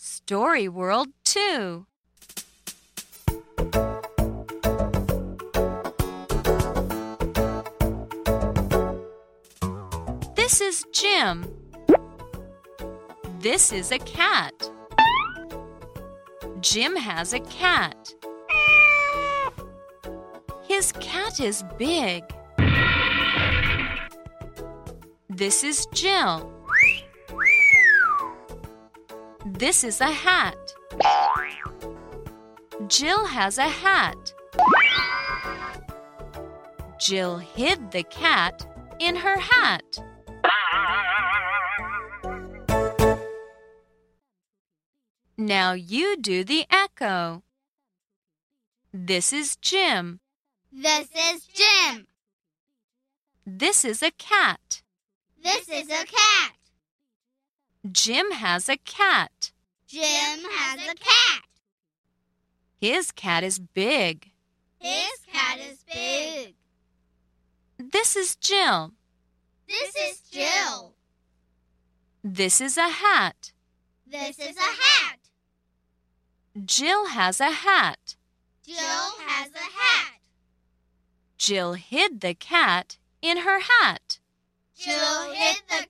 Story World 2. This is Jim. This is a cat. Jim has a cat. His cat is big. This is Jill. This is a hat. Jill has a hat. Jill hid the cat in her hat. Now you do the echo. This is Jim. This is Jim. This is a cat. This is a cat. Jim has a cat. Jim has a cat. His cat is big. His cat is big. This is Jill. This is Jill. This is a hat. This is a hat. Jill has a hat. Jill has a hat. Jill hid the cat in her hat. Jill hid the